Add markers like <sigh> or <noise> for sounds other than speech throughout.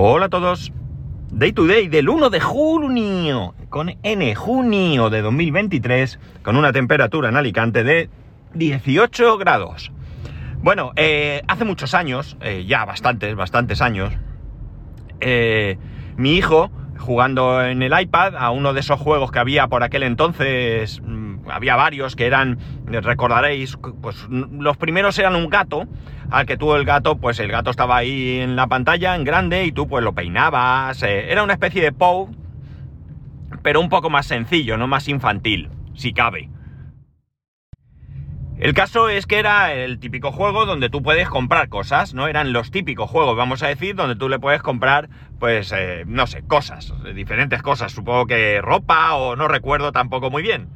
Hola a todos. Day to day del 1 de junio, con N, junio de 2023, con una temperatura en Alicante de 18 grados. Bueno, eh, hace muchos años, eh, ya bastantes, bastantes años, eh, mi hijo, jugando en el iPad a uno de esos juegos que había por aquel entonces, había varios que eran, recordaréis, pues los primeros eran un gato, al que tú el gato, pues el gato estaba ahí en la pantalla, en grande, y tú pues lo peinabas. eh, era una especie de POW, pero un poco más sencillo, no más infantil, si cabe. El caso es que era el típico juego donde tú puedes comprar cosas, ¿no? Eran los típicos juegos, vamos a decir, donde tú le puedes comprar, pues, eh, no sé, cosas, diferentes cosas, supongo que ropa o no recuerdo tampoco muy bien.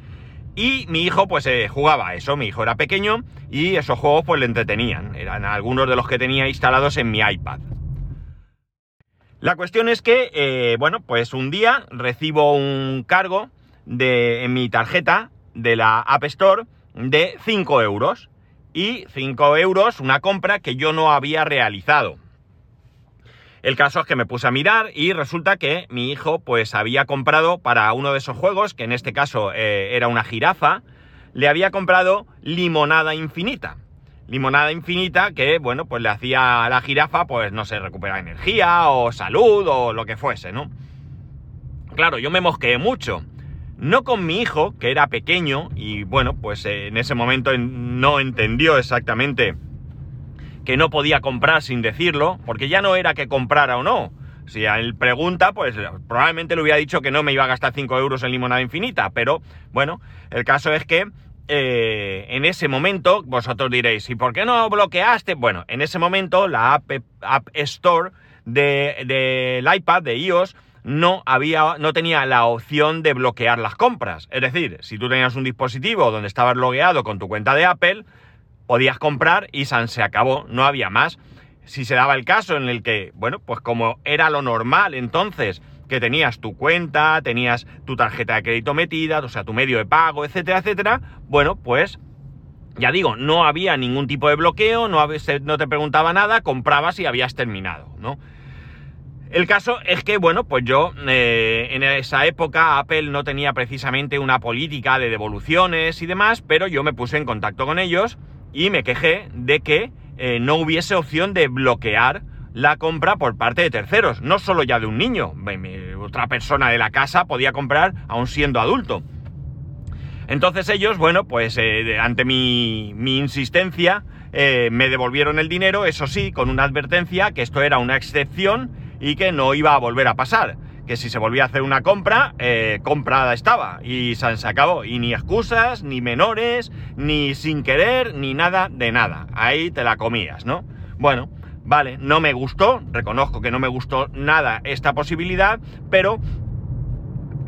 Y mi hijo pues eh, jugaba eso, mi hijo era pequeño y esos juegos pues le entretenían, eran algunos de los que tenía instalados en mi iPad. La cuestión es que, eh, bueno, pues un día recibo un cargo de, en mi tarjeta de la App Store de 5 euros. Y 5 euros, una compra que yo no había realizado. El caso es que me puse a mirar y resulta que mi hijo pues había comprado para uno de esos juegos, que en este caso eh, era una jirafa, le había comprado limonada infinita. Limonada infinita que, bueno, pues le hacía a la jirafa, pues no sé, recuperar energía o salud o lo que fuese, ¿no? Claro, yo me mosqueé mucho. No con mi hijo, que era pequeño y, bueno, pues eh, en ese momento no entendió exactamente que no podía comprar sin decirlo, porque ya no era que comprara o no. Si a él pregunta, pues probablemente le hubiera dicho que no me iba a gastar 5 euros en limonada infinita, pero bueno, el caso es que eh, en ese momento, vosotros diréis, ¿y por qué no bloqueaste? Bueno, en ese momento la App, Store del de, de iPad, de iOS, no, había, no tenía la opción de bloquear las compras. Es decir, si tú tenías un dispositivo donde estabas logueado con tu cuenta de Apple, podías comprar y se acabó, no había más. Si se daba el caso en el que, bueno, pues como era lo normal entonces, que tenías tu cuenta, tenías tu tarjeta de crédito metida, o sea, tu medio de pago, etcétera, etcétera, bueno, pues ya digo, no había ningún tipo de bloqueo, no, no te preguntaba nada, comprabas y habías terminado, ¿no? El caso es que, bueno, pues yo eh, en esa época Apple no tenía precisamente una política de devoluciones y demás, pero yo me puse en contacto con ellos y me quejé de que eh, no hubiese opción de bloquear la compra por parte de terceros, no solo ya de un niño, otra persona de la casa podía comprar aún siendo adulto. Entonces ellos, bueno, pues eh, ante mi, insistencia, eh, me devolvieron el dinero, eso sí, con una advertencia que esto era una excepción y que no iba a volver a pasar. Que si se volvía a hacer una compra, eh, comprada estaba y se, acabó. Y ni excusas, ni menores, ni sin querer, ni nada de nada. Ahí te la comías, ¿no? Bueno, vale, no me gustó, reconozco que no me gustó nada esta posibilidad, pero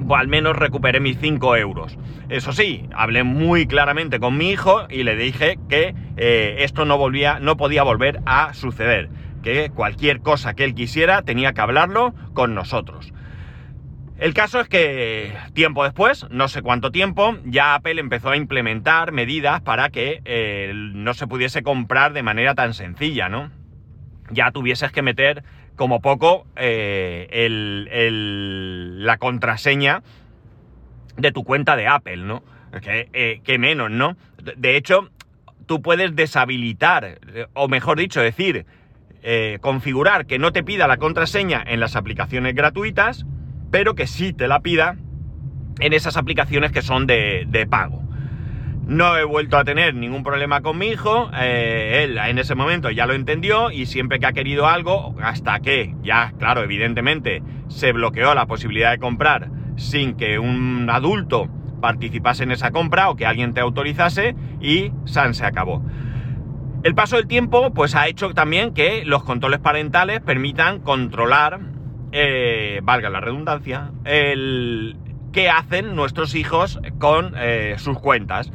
o al menos recuperé mis 5 euros. Eso sí, hablé muy claramente con mi hijo y le dije que eh, esto no, volvía, no podía volver a suceder, que cualquier cosa que él quisiera tenía que hablarlo con nosotros. El caso es que tiempo después, no sé cuánto tiempo, ya Apple empezó a implementar medidas para que eh, no se pudiese comprar de manera tan sencilla, ¿no? Ya tuvieses que meter como poco eh, el, el, la contraseña de tu cuenta de Apple, ¿no? Que, eh, que menos, ¿no? De hecho, tú puedes deshabilitar, o mejor dicho, decir, configurar que no te pida la contraseña en las aplicaciones gratuitas, pero que sí te la pida en esas aplicaciones que son de, pago. No he vuelto a tener ningún problema con mi hijo, eh, él en ese momento ya lo entendió y siempre que ha querido algo, hasta que ya, claro, evidentemente se bloqueó la posibilidad de comprar sin que un adulto participase en esa compra o que alguien te autorizase y San se acabó. El paso del tiempo pues ha hecho también que los controles parentales permitan controlar, eh, valga la redundancia, el, qué hacen nuestros hijos con eh, sus cuentas.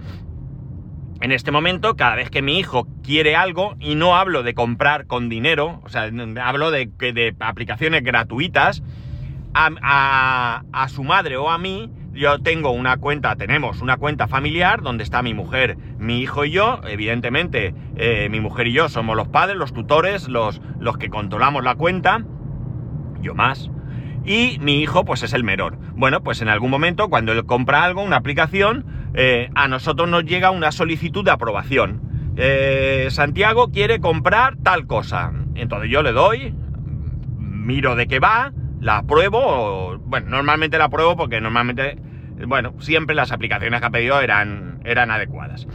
En este momento, cada vez que mi hijo quiere algo, y no hablo de comprar con dinero, o sea, hablo de, de aplicaciones gratuitas, a, a, su madre o a mí, yo tengo una cuenta, tenemos una cuenta familiar donde está mi mujer, mi hijo y yo. Evidentemente, eh, mi mujer y yo somos los padres, los tutores, los, los que controlamos la cuenta. Yo más. Y mi hijo, pues es el menor. Bueno, pues en algún momento, cuando él compra algo, una aplicación, eh, a nosotros nos llega una solicitud de aprobación. Eh, Santiago quiere comprar tal cosa. Entonces yo le doy, miro de qué va, la apruebo, bueno, normalmente la apruebo porque normalmente, bueno, siempre las aplicaciones que ha pedido eran, eran adecuadas.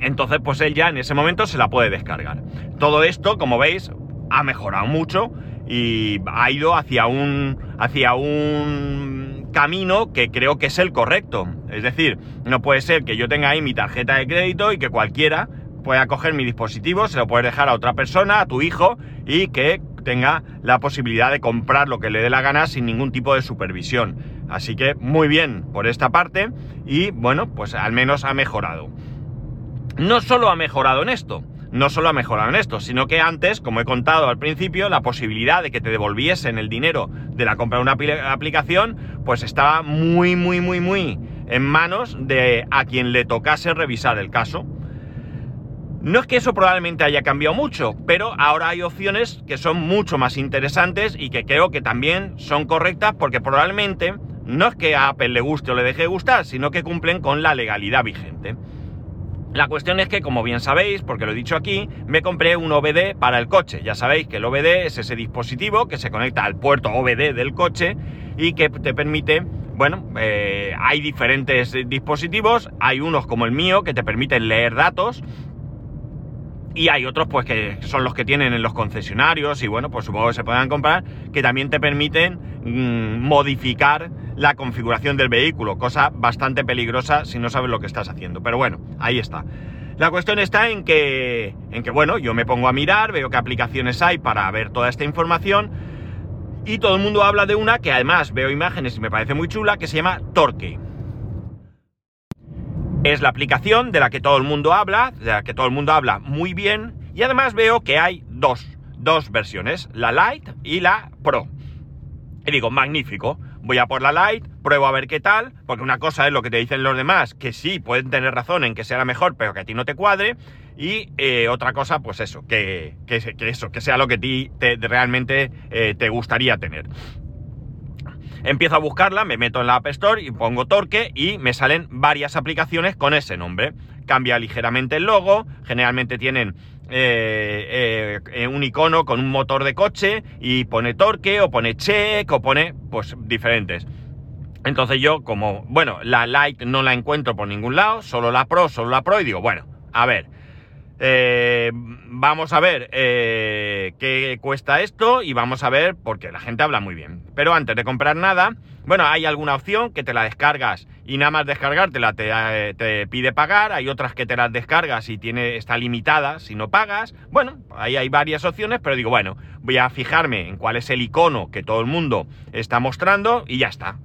Entonces, pues él ya en ese momento se la puede descargar. Todo esto, como veis, ha mejorado mucho y ha ido hacia un, hacia un camino que creo que es el correcto. Es decir, no puede ser que yo tenga ahí mi tarjeta de crédito y que cualquiera pueda coger mi dispositivo, se lo puede dejar a otra persona, a tu hijo, y que tenga la posibilidad de comprar lo que le dé la gana sin ningún tipo de supervisión. Así que muy bien por esta parte y bueno, pues al menos ha mejorado no solo ha mejorado en esto, no solo ha mejorado en esto, sino que antes, como he contado al principio, la posibilidad de que te devolviesen el dinero de la compra de una aplicación, pues estaba muy, muy, muy, muy en manos de a quien le tocase revisar el caso. No es que eso probablemente haya cambiado mucho, pero ahora hay opciones que son mucho más interesantes y que creo que también son correctas porque probablemente no es que a Apple le guste o le deje de gustar, sino que cumplen con la legalidad vigente. La cuestión es que, como bien sabéis, porque lo he dicho aquí, me compré un OBD para el coche. Ya sabéis que el OBD es ese dispositivo que se conecta al puerto OBD del coche y que te permite, bueno, eh, hay diferentes dispositivos, hay unos como el mío que te permiten leer datos y hay otros pues que son los que tienen en los concesionarios y bueno, pues supongo que se puedan comprar, que también te permiten mm, modificar la configuración del vehículo, cosa bastante peligrosa si no sabes lo que estás haciendo. Pero bueno, ahí está. La cuestión está en que, en que, bueno, yo me pongo a mirar, veo qué aplicaciones hay para ver toda esta información y todo el mundo habla de una que además veo imágenes y me parece muy chula, que se llama Torque. Es la aplicación de la que todo el mundo habla, de la que todo el mundo habla muy bien y además veo que hay dos, dos versiones, la Lite y la Pro. Y digo, magnífico voy a por la light, pruebo a ver qué tal, porque una cosa es lo que te dicen los demás, que sí, pueden tener razón en que sea la mejor, pero que a ti no te cuadre, y eh, otra cosa, pues eso, que, eso, que sea lo que ti te, realmente eh, te gustaría tener. Empiezo a buscarla, me meto en la App Store y pongo Torque y me salen varias aplicaciones con ese nombre. Cambia ligeramente el logo, generalmente tienen eh, eh, un icono con un motor de coche y pone torque o pone check o pone pues diferentes. Entonces yo como, bueno, la Lite no la encuentro por ningún lado, solo la Pro, solo la Pro y digo, bueno, a ver, eh, vamos a ver eh, qué cuesta esto y vamos a ver, porque la gente habla muy bien. Pero antes de comprar nada, bueno, hay alguna opción que te la descargas y nada más descargártela te, eh, te pide pagar, hay otras que te las descargas y tiene, está limitada si no pagas. Bueno, ahí hay varias opciones, pero digo, bueno, voy a fijarme en cuál es el icono que todo el mundo está mostrando y ya está.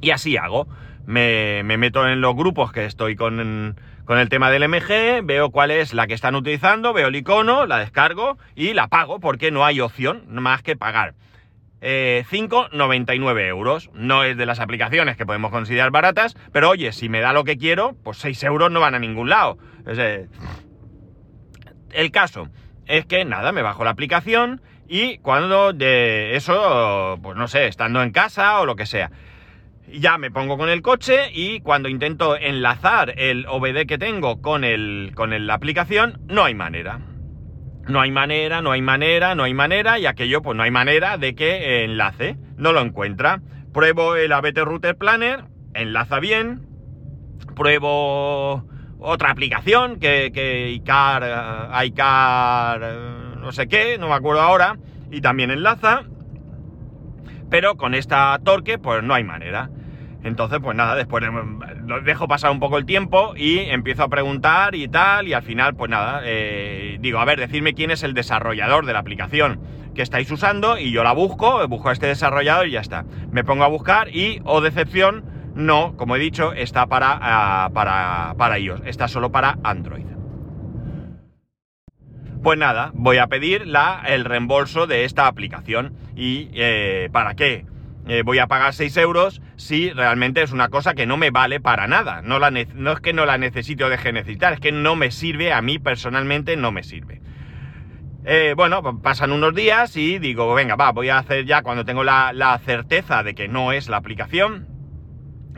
Y así hago. Me, me meto en los grupos que estoy con con el tema del MG, veo cuál es la que están utilizando, veo el icono, la descargo y la pago porque no hay opción más que pagar. 5,99 eh, euros. No es de las aplicaciones que podemos considerar baratas, pero oye, si me da lo que quiero, pues 6 euros no van a ningún lado. el caso es que nada, me bajo la aplicación y cuando de eso, pues no sé, estando en casa o lo que sea, ya me pongo con el coche y cuando intento enlazar el OBD que tengo con, el, con la aplicación, no hay manera. No hay manera, no hay manera, no hay manera, y aquello pues no hay manera de que enlace, no lo encuentra. Pruebo el ABT Router Planner, enlaza bien. Pruebo otra aplicación que, que iCar, iCar, no sé qué, no me acuerdo ahora, y también enlaza pero con esta torque pues no hay manera. Entonces, pues nada, después dejo pasar un poco el tiempo y empiezo a preguntar y tal, y al final, pues nada, eh, digo, a ver, decidme quién es el desarrollador de la aplicación que estáis usando y yo la busco, busco a este desarrollador y ya está. Me pongo a buscar y, o oh decepción, no, como he dicho, está para, ah, para, para iOS, está solo para Android. Pues nada, voy a pedir la, el reembolso de esta aplicación. ¿Y eh, para qué? Eh, voy a pagar 6 euros si realmente es una cosa que no me vale para nada. No, es que no la necesite o deje de necesitar, es que no me sirve, a mí personalmente no me sirve. Eh, bueno, pasan unos días y digo, venga, va, voy a hacer ya cuando tengo la certeza de que no es la aplicación,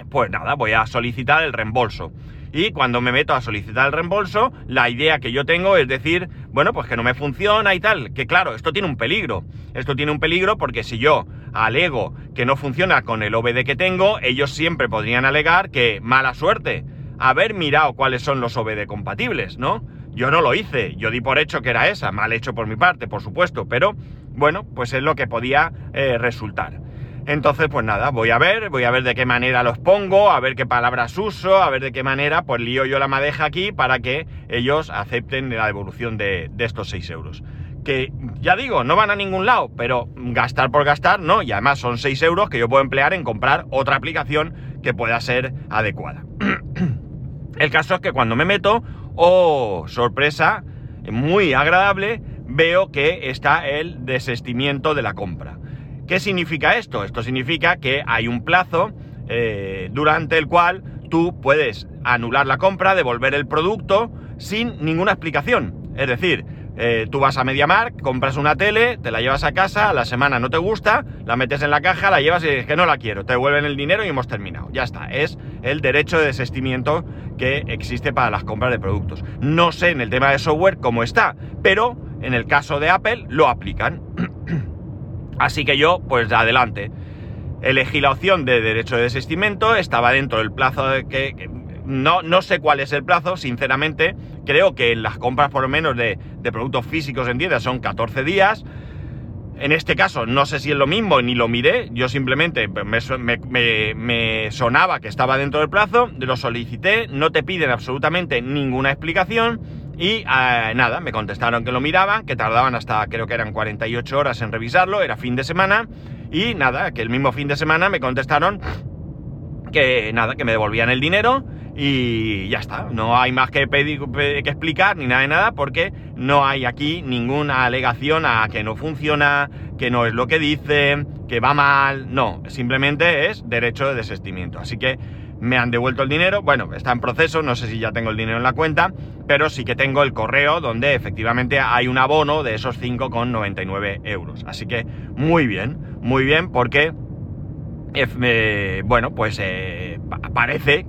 pues nada, voy a solicitar el reembolso. Y cuando me meto a solicitar el reembolso, la idea que yo tengo es decir, bueno, pues que no me funciona y tal. Que claro, esto tiene un peligro. Esto tiene un peligro porque si yo alego que no funciona con el OBD que tengo, ellos siempre podrían alegar que mala suerte. Haber mirado cuáles son los OBD compatibles, ¿no? Yo no lo hice, yo di por hecho que era esa, mal hecho por mi parte, por supuesto, pero bueno, pues es lo que podía eh, resultar. Entonces, pues nada, voy a ver, voy a ver de qué manera los pongo, a ver qué palabras uso, a ver de qué manera, pues lío yo la madeja aquí para que ellos acepten la devolución de, estos 6 euros. Que ya digo, no van a ningún lado, pero gastar por gastar, no, y además son 6 euros que yo puedo emplear en comprar otra aplicación que pueda ser adecuada. <clears throat> El caso es que cuando me meto, oh, sorpresa, muy agradable, veo que está el desestimiento de la compra. ¿Qué significa esto? Esto significa que hay un plazo eh, durante el cual tú puedes anular la compra, devolver el producto sin ninguna explicación. Es decir, eh, tú vas a MediaMark, compras una tele, te la llevas a casa, a la semana no te gusta, la metes en la caja, la llevas y dices que no la quiero, te devuelven el dinero y hemos terminado. Ya está, es el derecho de desestimiento que existe para las compras de productos. No sé en el tema de software cómo está, pero en el caso de Apple lo aplican. Así que yo, pues adelante. Elegí la opción de derecho de desistimiento, estaba dentro del plazo de que, no, no, sé cuál es el plazo, sinceramente. Creo que las compras, por lo menos, de, productos físicos en tiendas son 14 días. En este caso, no sé si es lo mismo, ni lo miré. Yo simplemente me, me sonaba que estaba dentro del plazo, lo solicité, no te piden absolutamente ninguna explicación y eh, nada, me contestaron que lo miraban, que tardaban hasta creo que eran 48 horas en revisarlo, era fin de semana. Y nada, que el mismo fin de semana me contestaron que nada, que me devolvían el dinero y ya está. No hay más que, pedir, que explicar ni nada de nada porque no hay aquí ninguna alegación a que no funciona, que no es lo que dice, que va mal. No, simplemente es derecho de desestimiento. Así que me han devuelto el dinero. Bueno, está en proceso, no sé si ya tengo el dinero en la cuenta, pero sí que tengo el correo donde efectivamente hay un abono de esos 5,99 euros. Así que muy bien, muy bien, porque, eh, bueno, pues eh, parece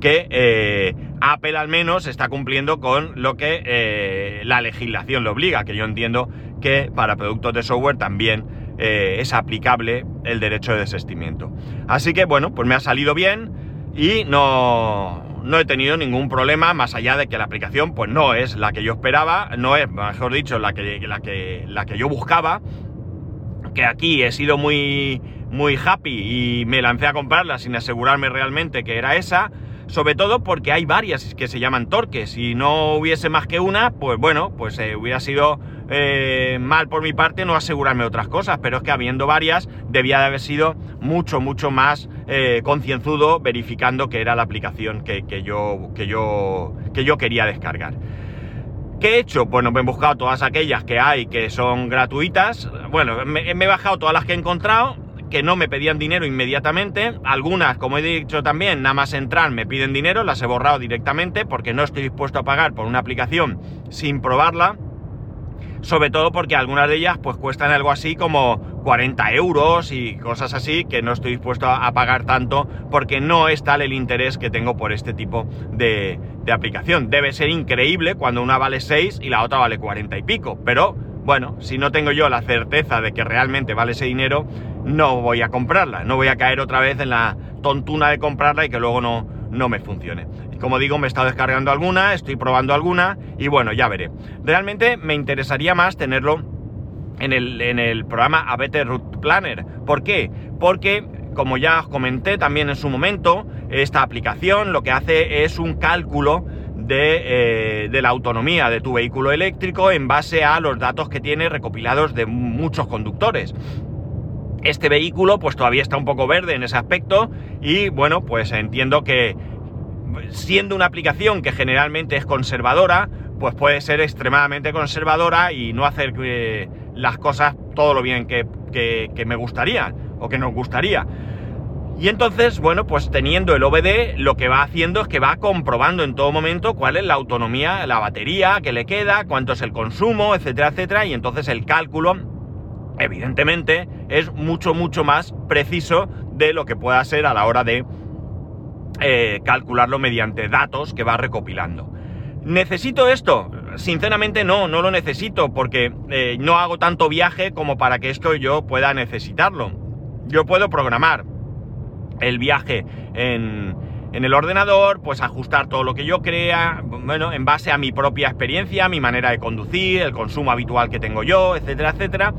que eh, Apple al menos está cumpliendo con lo que la legislación le obliga, que yo entiendo que para productos de software también es aplicable el derecho de desestimiento. Así que bueno, pues me ha salido bien y no, no he tenido ningún problema más allá de que la aplicación pues no es la que yo esperaba, no es, mejor dicho, la que, la que, la que yo buscaba, que aquí he sido muy, muy happy y me lancé a comprarla sin asegurarme realmente que era esa, sobre todo porque hay varias que se llaman torques, si no hubiese más que una, pues bueno, pues eh, hubiera sido eh, mal por mi parte no asegurarme otras cosas, pero es que habiendo varias debía de haber sido mucho, mucho más eh, concienzudo verificando que era la aplicación que, yo, que, yo, que yo quería descargar. ¿Qué he hecho? Bueno, me he buscado todas aquellas que hay que son gratuitas. Bueno, me, me he bajado todas las que he encontrado que no me pedían dinero inmediatamente. Algunas, como he dicho también, nada más entrar me piden dinero, las he borrado directamente porque no estoy dispuesto a pagar por una aplicación sin probarla sobre todo porque algunas de ellas pues cuestan algo así como 40 euros y cosas así que no estoy dispuesto a, pagar tanto porque no es tal el interés que tengo por este tipo de, de aplicación. Debe ser increíble cuando una vale 6 y la otra vale 40 y pico, pero bueno, si no tengo yo la certeza de que realmente vale ese dinero, no voy a comprarla, no voy a caer otra vez en la tontuna de comprarla y que luego no, no me funcione. Como digo, me he estado descargando alguna, estoy probando alguna y bueno, ya veré. Realmente me interesaría más tenerlo en el, en el programa A Better Route Planner. ¿Por qué? Porque, como ya os comenté también en su momento, esta aplicación lo que hace es un cálculo de, eh, de, la autonomía de tu vehículo eléctrico en base a los datos que tiene recopilados de muchos conductores. Este vehículo pues todavía está un poco verde en ese aspecto y bueno pues entiendo que siendo una aplicación que generalmente es conservadora pues puede ser extremadamente conservadora y no hacer las cosas todo lo bien que, me gustaría o que nos gustaría. Y entonces, bueno, pues teniendo el OBD, lo que va haciendo es que va comprobando en todo momento cuál es la autonomía, la batería que le queda, cuánto es el consumo, etcétera, etcétera. Y entonces el cálculo, evidentemente, es mucho, mucho más preciso de lo que pueda ser a la hora de eh, calcularlo mediante datos que va recopilando. ¿Necesito esto? Sinceramente no, no lo necesito porque eh, no hago tanto viaje como para que esto yo pueda necesitarlo. Yo puedo programar el viaje en, el ordenador, pues ajustar todo lo que yo crea, bueno, en base a mi propia experiencia, mi manera de conducir, el consumo habitual que tengo yo, etcétera, etcétera.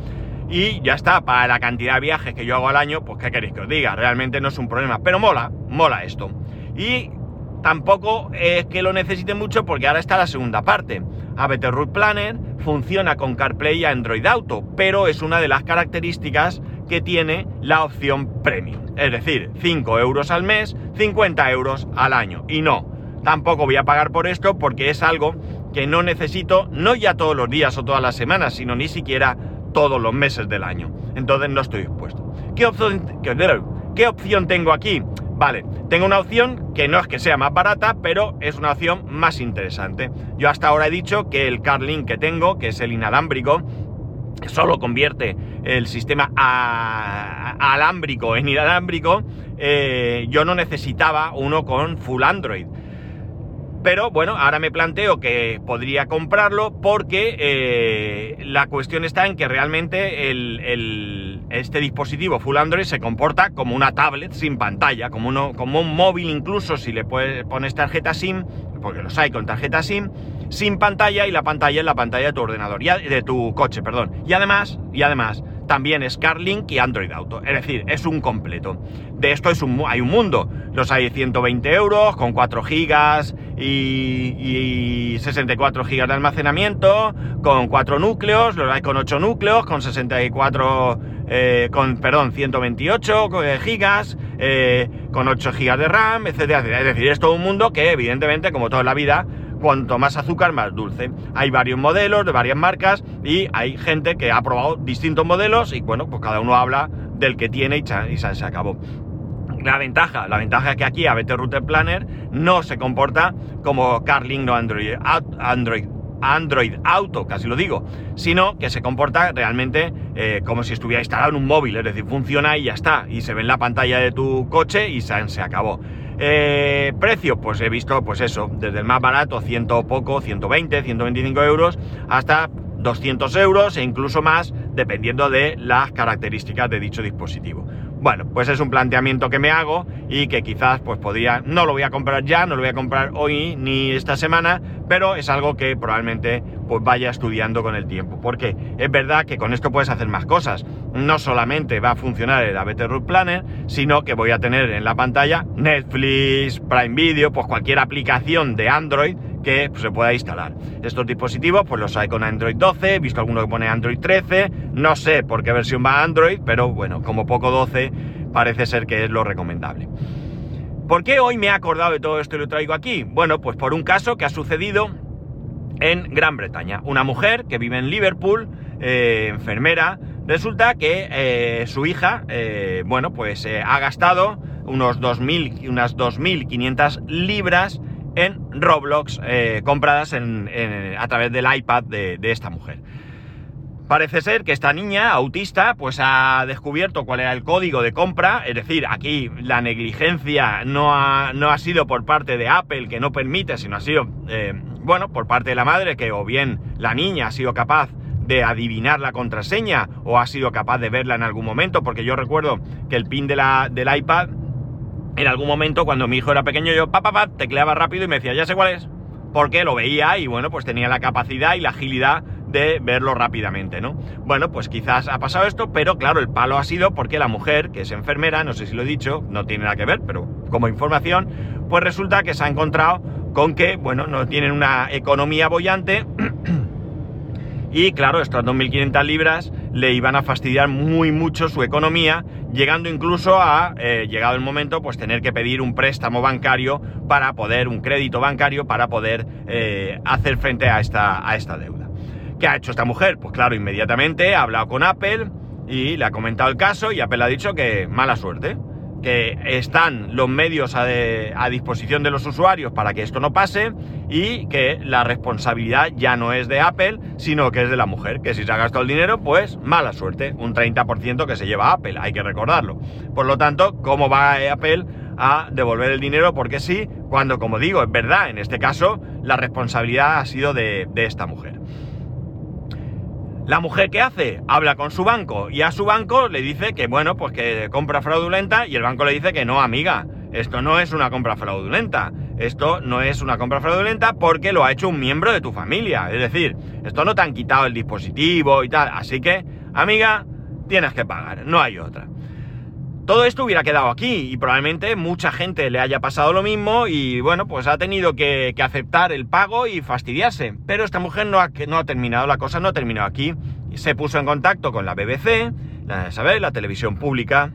Y ya está, para la cantidad de viajes que yo hago al año, pues qué queréis que os diga, realmente no es un problema, pero mola, mola esto. Y tampoco es que lo necesite mucho porque ahora está la segunda parte. ABT Route Planner funciona con CarPlay y Android Auto, pero es una de las características que tiene la opción Premium. Es decir, 5 euros al mes, 50 euros al año. Y no, tampoco voy a pagar por esto porque es algo que no necesito, no ya todos los días o todas las semanas, sino ni siquiera todos los meses del año. Entonces no estoy dispuesto. ¿Qué opción, tengo aquí? Vale, tengo una opción que no es que sea más barata, pero es una opción más interesante. Yo hasta ahora he dicho que el CarLink que tengo, que es el inalámbrico, solo convierte el sistema alámbrico en inalámbrico, eh, yo no necesitaba uno con full Android. Pero bueno, ahora me planteo que podría comprarlo porque eh, la cuestión está en que realmente este dispositivo Full Android se comporta como una tablet sin pantalla, como, uno, como un móvil incluso si le pones tarjeta SIM, porque los hay con tarjeta SIM, sin pantalla y la pantalla es la pantalla de tu ordenador, de tu coche, perdón. Y además, y además, también es CarLink y Android Auto. Es decir, es un completo. De esto es un, hay un mundo. Los hay 120 euros con 4 gigas y, 64 gigas de almacenamiento, con 4 núcleos, los hay con 8 núcleos, con 64, eh, con, perdón, 128 eh, gigas, eh, con 8 gigas de RAM, etcétera, etcétera. Es decir, es todo un mundo que evidentemente, como toda la vida, cuanto más azúcar, más dulce. Hay varios modelos de varias marcas y hay gente que ha probado distintos modelos y bueno, pues cada uno habla del que tiene y, se, acabó. La ventaja, la ventaja es que aquí ABT Router Planner no se comporta como CarLink o Android, Android, Android Auto, casi lo digo, sino que se comporta realmente eh, como si estuviera instalado en un móvil, es decir, funciona y ya está, y se ve en la pantalla de tu coche y se acabó. Eh, precio, pues he visto, pues eso, desde el más barato, ciento poco, 120, 125 euros, hasta 200 euros e incluso más, dependiendo de las características de dicho dispositivo. Bueno, pues es un planteamiento que me hago y que quizás pues podría, no lo voy a comprar ya, no lo voy a comprar hoy ni esta semana, pero es algo que probablemente pues vaya estudiando con el tiempo, porque es verdad que con esto puedes hacer más cosas. No solamente va a funcionar el ABT Root Planner, sino que voy a tener en la pantalla Netflix, Prime Video, pues cualquier aplicación de Android que se pueda instalar. Estos dispositivos pues los hay con Android 12, he visto alguno que pone Android 13, no sé por qué versión va Android, pero bueno, como poco 12 parece ser que es lo recomendable. ¿Por qué hoy me he acordado de todo esto y lo traigo aquí? Bueno, pues por un caso que ha sucedido en Gran Bretaña. Una mujer que vive en Liverpool, eh, enfermera, resulta que eh, su hija, eh, bueno, pues ha gastado unos 2.000, unas 2.500 libras en Roblox compradas a través del iPad de esta mujer. Parece ser que esta niña autista pues ha descubierto cuál era el código de compra, es decir, aquí la negligencia no ha, no ha sido por parte de Apple que no permite, sino ha sido, eh, bueno, por parte de la madre que o bien la niña ha sido capaz de adivinar la contraseña o ha sido capaz de verla en algún momento, porque yo recuerdo que el pin de la, del iPad, en algún momento cuando mi hijo era pequeño, yo papá, pa, tecleaba rápido y me decía, ya sé cuál es, porque lo veía y bueno, pues tenía la capacidad y la agilidad de verlo rápidamente, ¿no? Bueno, pues quizás ha pasado esto, pero claro, el palo ha sido porque la mujer, que es enfermera, no sé si lo he dicho, no tiene nada que ver, pero como información, pues resulta que se ha encontrado con que, bueno, no tienen una economía bollante <clears throat> y claro, estas 2.500 libras le iban a fastidiar muy mucho su economía, llegando incluso a, eh, llegado el momento, pues tener que pedir un préstamo bancario para poder, un crédito bancario para poder eh, hacer frente a esta, a esta deuda. ¿Qué ha hecho esta mujer? Pues claro, inmediatamente ha hablado con Apple y le ha comentado el caso y Apple ha dicho que mala suerte. Que están los medios a, disposición de los usuarios para que esto no pase y que la responsabilidad ya no es de Apple, sino que es de la mujer, que si se ha gastado el dinero, pues mala suerte, un 30% que se lleva Apple, hay que recordarlo. Por lo tanto, ¿cómo va Apple a devolver el dinero? Porque sí, cuando, como digo, es verdad, en este caso, la responsabilidad ha sido de esta mujer. La mujer que hace habla con su banco y a su banco le dice que bueno, pues que compra fraudulenta y el banco le dice que no, amiga, esto no es una compra fraudulenta. Esto no es una compra fraudulenta porque lo ha hecho un miembro de tu familia. Es decir, esto no te han quitado el dispositivo y tal. Así que, amiga, tienes que pagar. No hay otra. Todo esto hubiera quedado aquí y probablemente mucha gente le haya pasado lo mismo y bueno, pues ha tenido que, aceptar el pago y fastidiarse. Pero esta mujer no ha, terminado, la cosa no ha terminado aquí. Se puso en contacto con la BBC, la, ¿sabéis? La televisión pública,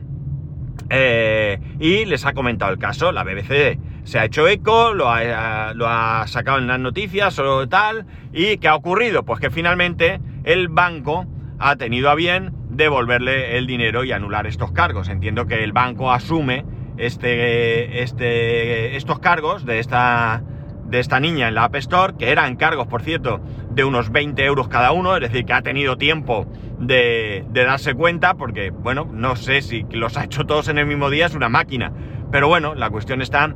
eh, y les ha comentado el caso. La BBC se ha hecho eco, lo ha, lo ha sacado en las noticias o tal. ¿Y qué ha ocurrido? Pues que finalmente el banco ha tenido a bien devolverle el dinero y anular estos cargos. Entiendo que el banco asume este, este, estos cargos de esta, de esta niña en la App Store, que eran cargos, por cierto, de unos 20 euros cada uno, es decir, que ha tenido tiempo de, darse cuenta, porque, bueno, no sé si los ha hecho todos en el mismo día, es una máquina. Pero bueno, la cuestión está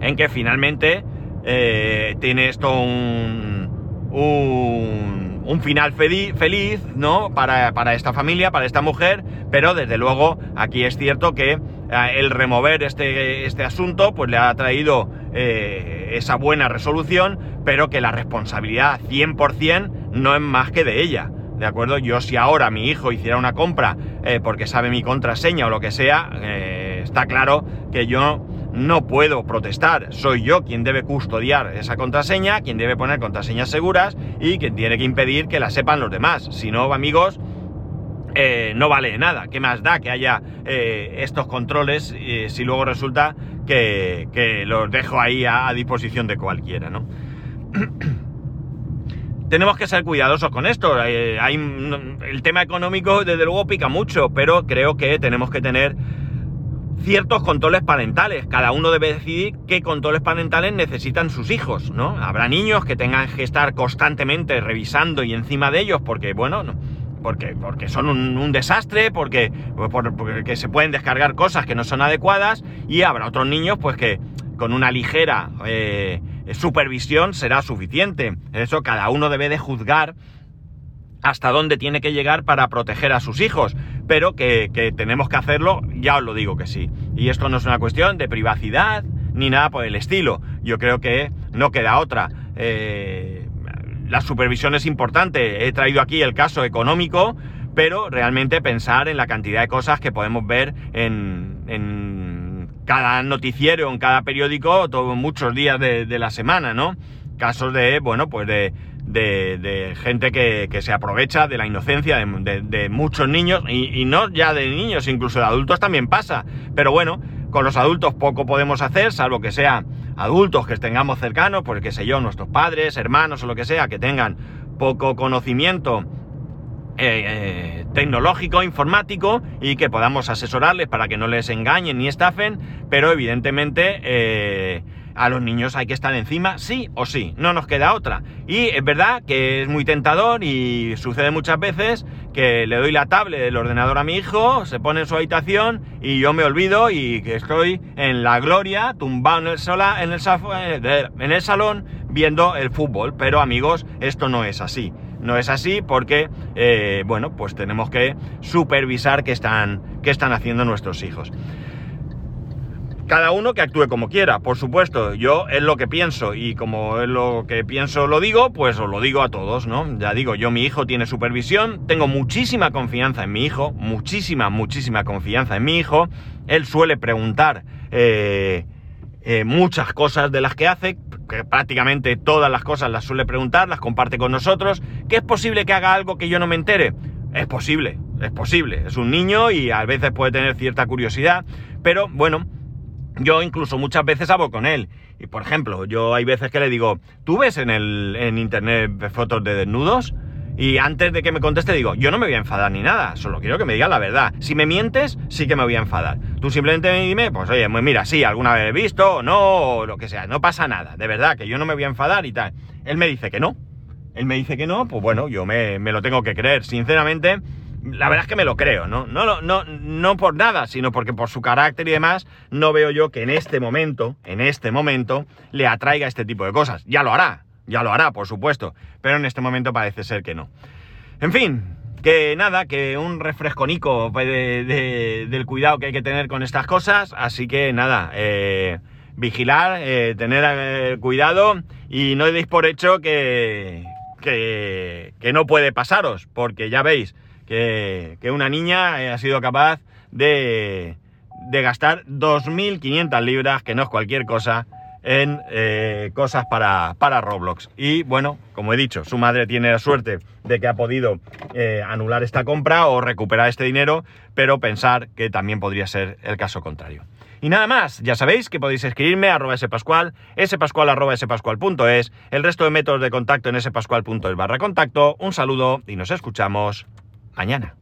en que finalmente eh, tiene esto un, un un final feliz, ¿no? Para, esta familia, para esta mujer, pero desde luego aquí es cierto que eh, el remover este, este, asunto pues le ha traído eh, esa buena resolución, pero que la responsabilidad 100% no es más que de ella. ¿De acuerdo? Yo si ahora mi hijo hiciera una compra eh, porque sabe mi contraseña o lo que sea, está claro que yo no puedo protestar. Soy yo quien debe custodiar esa contraseña, quien debe poner contraseñas seguras y quien tiene que impedir que la sepan los demás. Si no, amigos, eh, no vale nada. ¿Qué más da que haya eh, estos controles eh, si luego resulta que, los dejo ahí a, disposición de cualquiera, ¿no? <clears throat> Tenemos que ser cuidadosos con esto. hay, el tema económico, desde luego, pica mucho, pero creo que tenemos que tener ciertos controles parentales. Cada uno debe decidir qué controles parentales necesitan sus hijos, ¿no? Habrá niños que tengan que estar constantemente revisando y encima de ellos porque, bueno, no, porque, porque son un, desastre, porque, porque, se pueden descargar cosas que no son adecuadas y habrá otros niños pues que con una ligera eh, supervisión será suficiente. Eso cada uno debe de juzgar hasta dónde tiene que llegar para proteger a sus hijos, pero que, tenemos que hacerlo, ya os lo digo que sí. Y esto no es una cuestión de privacidad ni nada por el estilo. Yo creo que no queda otra. Eh, la supervisión es importante. He traído aquí el caso económico, pero realmente pensar en la cantidad de cosas que podemos ver en, en cada noticiero, en cada periódico, todos muchos días de, de la semana, ¿no? Casos de, bueno, pues de, de, gente que, se aprovecha de la inocencia de, muchos niños, y, no ya de niños, incluso de adultos también pasa. Pero bueno, con los adultos poco podemos hacer, salvo que sean adultos que tengamos cercanos, pues qué sé yo, nuestros padres, hermanos o lo que sea, que tengan poco conocimiento eh, eh, tecnológico, informático y que podamos asesorarles para que no les engañen ni estafen, pero evidentemente eh, a los niños hay que estar encima, sí o sí, no nos queda otra. Y es verdad que es muy tentador y sucede muchas veces que le doy la tablet del ordenador a mi hijo, se pone en su habitación y yo me olvido y que estoy en la gloria, tumbado en el, sola, en el, eh, salón viendo el fútbol. Pero amigos, esto no es así. No es así porque, eh, bueno, pues tenemos que supervisar qué están, qué están haciendo nuestros hijos. Cada uno que actúe como quiera, por supuesto. Yo es lo que pienso y como es lo que pienso lo digo, pues os lo digo a todos, ¿no? Ya digo, yo mi hijo tiene supervisión, tengo muchísima confianza en mi hijo, muchísima, muchísima confianza en mi hijo. Él suele preguntar eh, eh, muchas cosas de las que hace, que prácticamente todas las cosas las suele preguntar, las comparte con nosotros. ¿Que es posible que haga algo que yo no me entere? Es posible, es posible. Es un niño y a veces puede tener cierta curiosidad, pero bueno yo incluso muchas veces hablo con él. Y por ejemplo, yo hay veces que le digo, ¿tú ves en el en internet fotos de desnudos? Y antes de que me conteste digo, yo no me voy a enfadar ni nada, solo quiero que me digas la verdad. Si me mientes, sí que me voy a enfadar. Tú simplemente dime, pues oye, pues mira, sí, alguna vez he visto no, o lo que sea, no pasa nada, de verdad, que yo no me voy a enfadar y tal. Él me dice que no. Él me dice que no, pues bueno, yo me, me lo tengo que creer. Sinceramente, la verdad es que me lo creo, ¿no? No, no, no por nada, sino porque por su carácter y demás, no veo yo que en este momento, en este momento, le atraiga este tipo de cosas. Ya lo hará, ya lo hará, por supuesto, pero en este momento parece ser que no. En fin, que nada, que un refresconico del cuidado que hay que tener con estas cosas, así que nada, eh, vigilar, eh, tener eh, cuidado y no deis por hecho que, que, que no puede pasaros, porque ya veis, que, una niña eh, ha sido capaz de, de gastar 2.500 libras, que no es cualquier cosa, en eh, cosas para, para, Roblox. Y bueno, como he dicho, su madre tiene la suerte de que ha podido eh, anular esta compra o recuperar este dinero, pero pensar que también podría ser el caso contrario. Y nada más, ya sabéis que podéis escribirme a arroba spascual, spascual arroba spascual.es, el resto de métodos de contacto en spascual.es barra contacto. Un saludo y nos escuchamos mañana.